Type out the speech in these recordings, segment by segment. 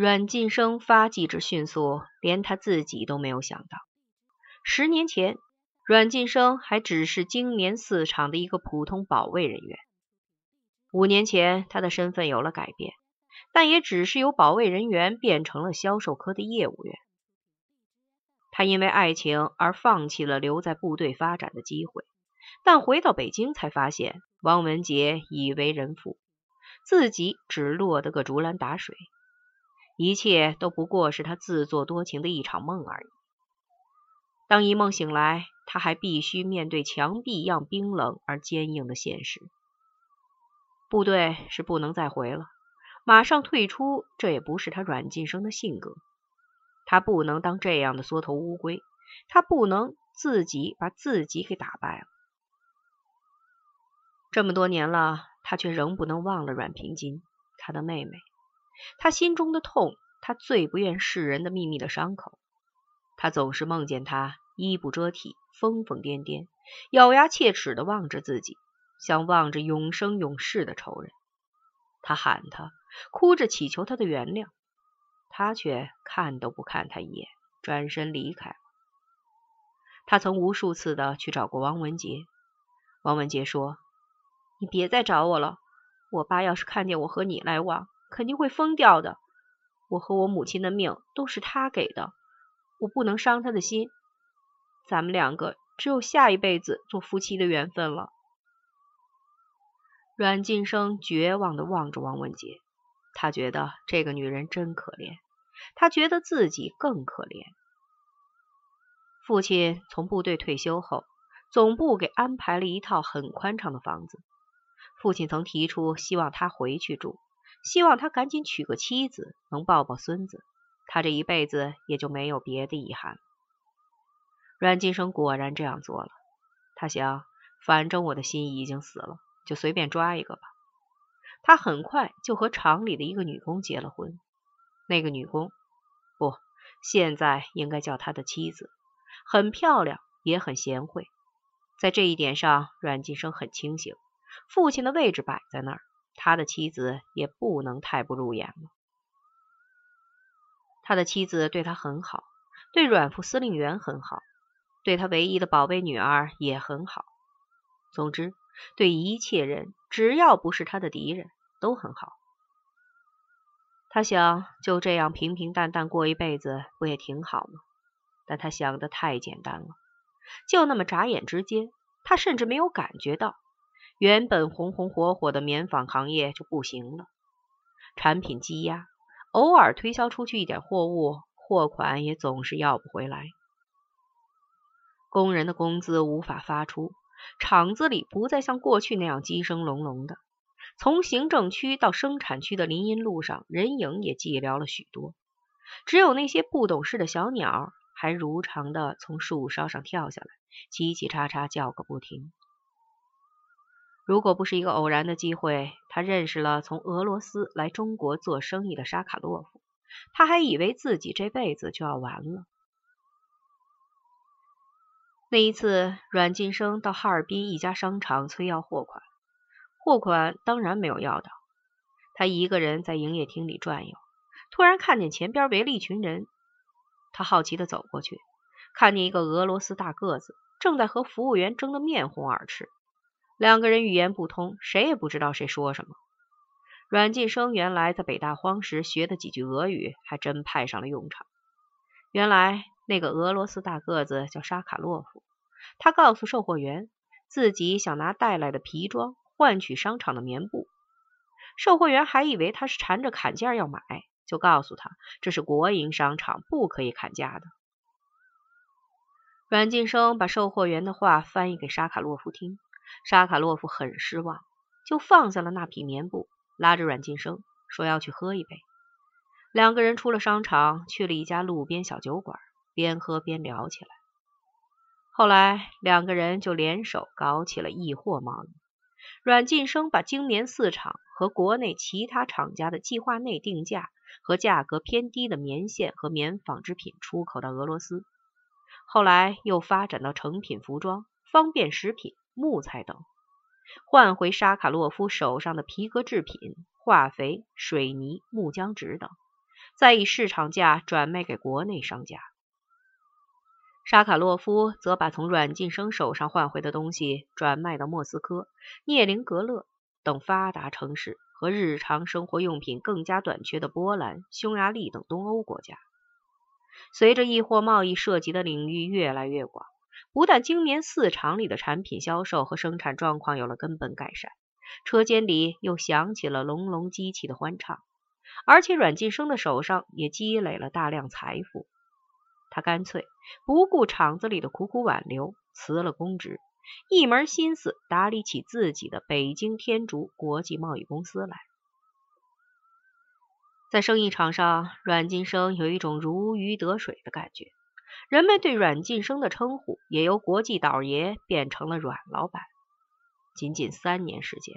阮晋生发迹之迅速，连他自己都没有想到。十年前，阮晋生还只是经年四厂的一个普通保卫人员。五年前，他的身份有了改变，但也只是由保卫人员变成了销售科的业务员。他因为爱情而放弃了留在部队发展的机会，但回到北京才发现王文杰已为人父，自己只落得个竹篮打水。一切都不过是他自作多情的一场梦而已。当一梦醒来，他还必须面对墙壁一样冰冷而坚硬的现实。部队是不能再回了，马上退出，这也不是他阮晋生的性格。他不能当这样的缩头乌龟，他不能自己把自己给打败了。这么多年了，他却仍不能忘了阮平金，他的妹妹。他心中的痛，他最不愿世人的秘密的伤口。他总是梦见他衣不遮体、疯疯癫癫、咬牙切齿的望着自己，像望着永生永世的仇人。他喊他，哭着祈求他的原谅，他却看都不看他一眼，转身离开了。他曾无数次的去找过王文杰，王文杰说：“你别再找我了，我爸要是看见我和你来往。”肯定会疯掉的。我和我母亲的命都是他给的，我不能伤他的心。咱们两个只有下一辈子做夫妻的缘分了。阮晋生绝望的望着王文杰，他觉得这个女人真可怜，他觉得自己更可怜。父亲从部队退休后，总部给安排了一套很宽敞的房子。父亲曾提出希望他回去住。希望他赶紧娶个妻子，能抱抱孙子，他这一辈子也就没有别的遗憾。阮晋生果然这样做了。他想，反正我的心已经死了，就随便抓一个吧。他很快就和厂里的一个女工结了婚。那个女工，不，现在应该叫他的妻子，很漂亮，也很贤惠。在这一点上，阮晋生很清醒。父亲的位置摆在那儿。他的妻子也不能太不入眼了。他的妻子对他很好，对阮副司令员很好，对他唯一的宝贝女儿也很好。总之，对一切人，只要不是他的敌人，都很好。他想就这样平平淡淡过一辈子，不也挺好吗？但他想的太简单了，就那么眨眼之间，他甚至没有感觉到。原本红红火火的棉纺行业就不行了，产品积压，偶尔推销出去一点货物，货款也总是要不回来。工人的工资无法发出，厂子里不再像过去那样鸡声隆隆的。从行政区到生产区的林荫路上，人影也寂寥了许多，只有那些不懂事的小鸟还如常的从树梢上跳下来，叽叽喳喳叫个不停。如果不是一个偶然的机会，他认识了从俄罗斯来中国做生意的沙卡洛夫，他还以为自己这辈子就要完了。那一次，阮晋生到哈尔滨一家商场催要货款，货款当然没有要到。他一个人在营业厅里转悠，突然看见前边围了一群人，他好奇的走过去，看见一个俄罗斯大个子正在和服务员争得面红耳赤。两个人语言不通，谁也不知道谁说什么。阮晋生原来在北大荒时学的几句俄语，还真派上了用场。原来那个俄罗斯大个子叫沙卡洛夫，他告诉售货员，自己想拿带来的皮装换取商场的棉布。售货员还以为他是缠着砍价要买，就告诉他这是国营商场，不可以砍价的。阮晋生把售货员的话翻译给沙卡洛夫听。沙卡洛夫很失望，就放下了那匹棉布，拉着阮晋生说要去喝一杯。两个人出了商场，去了一家路边小酒馆，边喝边聊起来。后来两个人就联手搞起了易货贸易。阮晋生把精棉四厂和国内其他厂家的计划内定价和价格偏低的棉线和棉纺织品出口到俄罗斯，后来又发展到成品服装、方便食品。木材等，换回沙卡洛夫手上的皮革制品、化肥、水泥、木浆纸等，再以市场价转卖给国内商家。沙卡洛夫则把从阮晋生手上换回的东西转卖到莫斯科、涅林格勒等发达城市和日常生活用品更加短缺的波兰、匈牙利等东欧国家。随着易货贸易涉及的领域越来越广，不但精棉四厂里的产品销售和生产状况有了根本改善，车间里又响起了隆隆机器的欢唱，而且阮晋生的手上也积累了大量财富。他干脆不顾厂子里的苦苦挽留，辞了公职，一门心思打理起自己的北京天竺国际贸易公司来。在生意场上，阮晋生有一种如鱼得水的感觉，人们对阮晋生的称呼也由国际倒爷变成了阮老板。仅仅三年时间。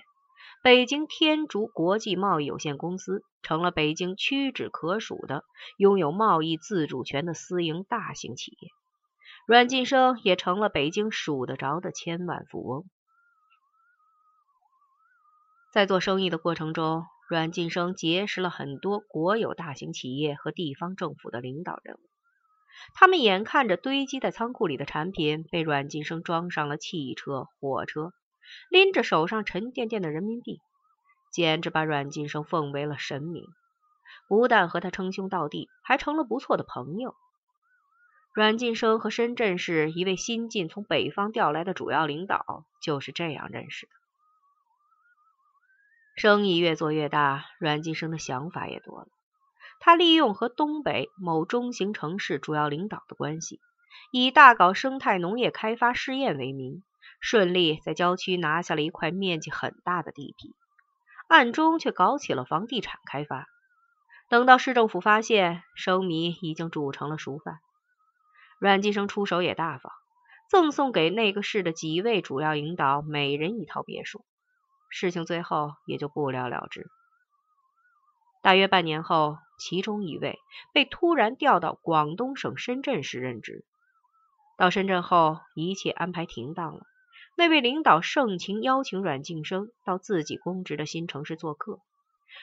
北京天竺国际贸易有限公司成了北京屈指可数的拥有贸易自主权的私营大型企业，阮晋生也成了北京数得着的千万富翁。在做生意的过程中，阮晋生结识了很多国有大型企业和地方政府的领导人物，他们眼看着堆积在仓库里的产品被阮晋生装上了汽车、火车。拎着手上沉甸甸的人民币，简直把阮晋生奉为了神明。不但和他称兄道弟，还成了不错的朋友。阮晋生和深圳市一位新晋从北方调来的主要领导就是这样认识的。生意越做越大，阮晋生的想法也多了。他利用和东北某中型城市主要领导的关系，以大搞生态农业开发试验为名。顺利在郊区拿下了一块面积很大的地皮，暗中却搞起了房地产开发。等到市政府发现，生米已经煮成了熟饭。阮继生出手也大方，赠送给那个市的几位主要领导每人一套别墅。事情最后也就不了了之。大约半年后，其中一位被突然调到广东省深圳市任职。到深圳后，一切安排停当了。那位领导盛情邀请阮晋生到自己公职的新城市做客，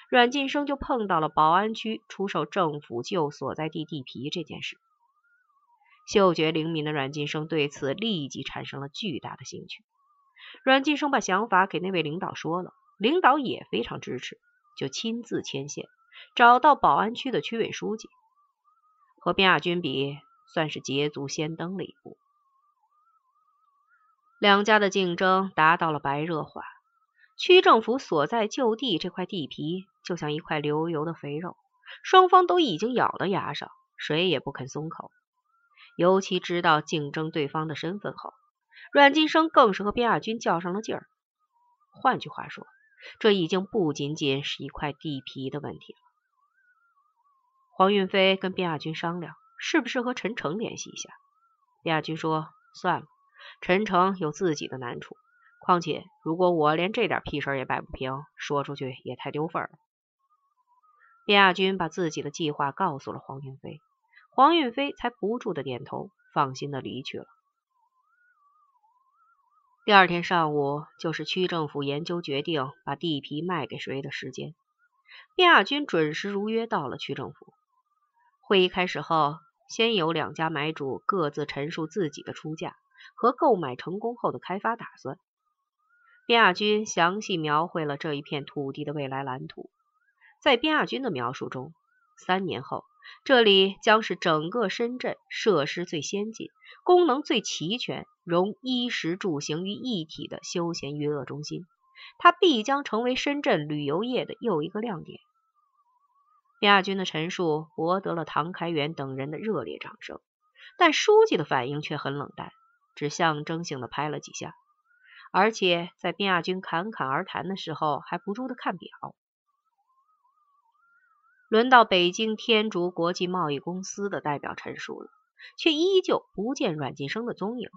阮晋生就碰到了宝安区出售政府旧所在地地皮这件事。嗅觉灵敏的阮晋生对此立即产生了巨大的兴趣。阮晋生把想法给那位领导说了，领导也非常支持，就亲自牵线找到宝安区的区委书记，和边亚军比，算是捷足先登了一步。两家的竞争达到了白热化，区政府所在就地这块地皮就像一块流油的肥肉，双方都已经咬到牙上，谁也不肯松口。尤其知道竞争对方的身份后，阮晋生更是和边亚军较上了劲儿。换句话说，这已经不仅仅是一块地皮的问题了。黄运飞跟卞亚军商量，是不是和陈诚联系一下？卞亚军说：“算了。”陈诚有自己的难处，况且如果我连这点屁事也摆不平，说出去也太丢份了。卞亚军把自己的计划告诉了黄运飞，黄运飞才不住的点头，放心的离去了。第二天上午，就是区政府研究决定把地皮卖给谁的时间。卞亚军准时如约到了区政府。会议开始后，先有两家买主各自陈述自己的出价。和购买成功后的开发打算，边亚军详细描绘了这一片土地的未来蓝图。在边亚军的描述中，三年后，这里将是整个深圳设施最先进、功能最齐全、融衣食住行于一体的休闲娱乐中心。它必将成为深圳旅游业的又一个亮点。边亚军的陈述博得了唐开元等人的热烈掌声，但书记的反应却很冷淡。只象征性的拍了几下，而且在边亚军侃侃而谈的时候，还不住的看表。轮到北京天竺国际贸易公司的代表陈述了，却依旧不见阮晋生的踪影。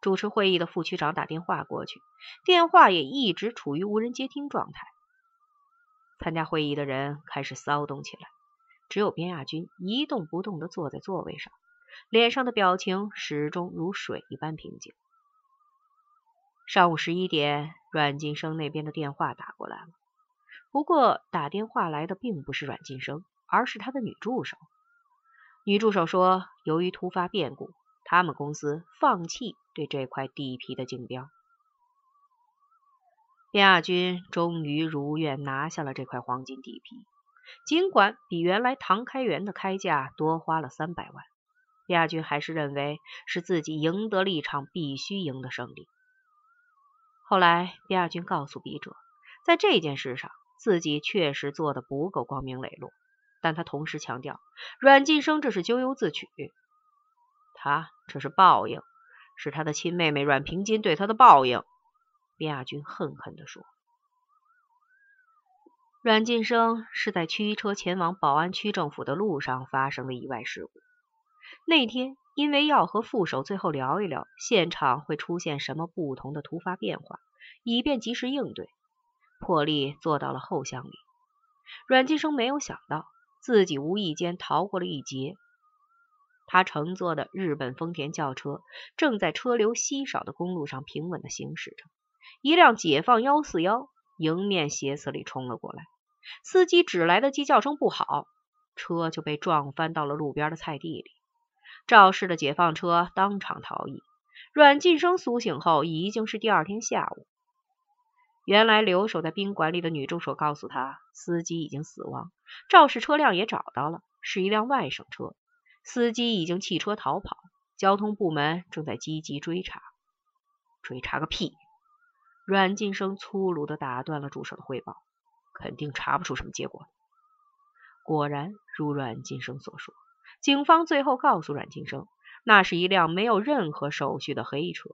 主持会议的副区长打电话过去，电话也一直处于无人接听状态。参加会议的人开始骚动起来，只有边亚军一动不动的坐在座位上。脸上的表情始终如水一般平静。上午十一点，阮晋生那边的电话打过来了。不过，打电话来的并不是阮晋生，而是他的女助手。女助手说，由于突发变故，他们公司放弃对这块地皮的竞标。卞亚军终于如愿拿下了这块黄金地皮，尽管比原来唐开元的开价多花了三百万，卞亚军还是认为是自己赢得了一场必须赢的胜利。后来，卞亚军告诉笔者，在这件事上自己确实做的不够光明磊落，但他同时强调，阮晋生这是咎由自取，他这是报应，是他的亲妹妹阮平金对他的报应。边亚军恨恨地说：“阮晋生是在驱车前往宝安区政府的路上发生的意外事故。那天因为要和副手最后聊一聊现场会出现什么不同的突发变化，以便及时应对，破例坐到了后厢里。阮晋生没有想到自己无意间逃过了一劫。他乘坐的日本丰田轿车正在车流稀少的公路上平稳地行驶着。”一辆解放幺四幺迎面斜刺里冲了过来，司机只来得及叫声不好，车就被撞翻到了路边的菜地里。肇事的解放车当场逃逸。阮晋生苏醒后已经是第二天下午。原来留守在宾馆里的女助手告诉他，司机已经死亡，肇事车辆也找到了，是一辆外省车，司机已经弃车逃跑，交通部门正在积极追查。追查个屁！阮晋生粗鲁的打断了助手的汇报，肯定查不出什么结果。果然如阮晋生所说，警方最后告诉阮晋生，那是一辆没有任何手续的黑车。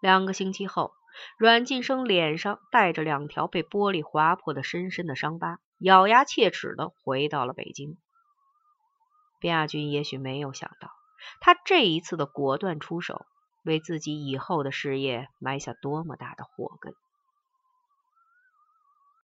两个星期后，阮晋生脸上带着两条被玻璃划破的深深的伤疤，咬牙切齿的回到了北京。卞亚军也许没有想到，他这一次的果断出手。为自己以后的事业埋下多么大的祸根。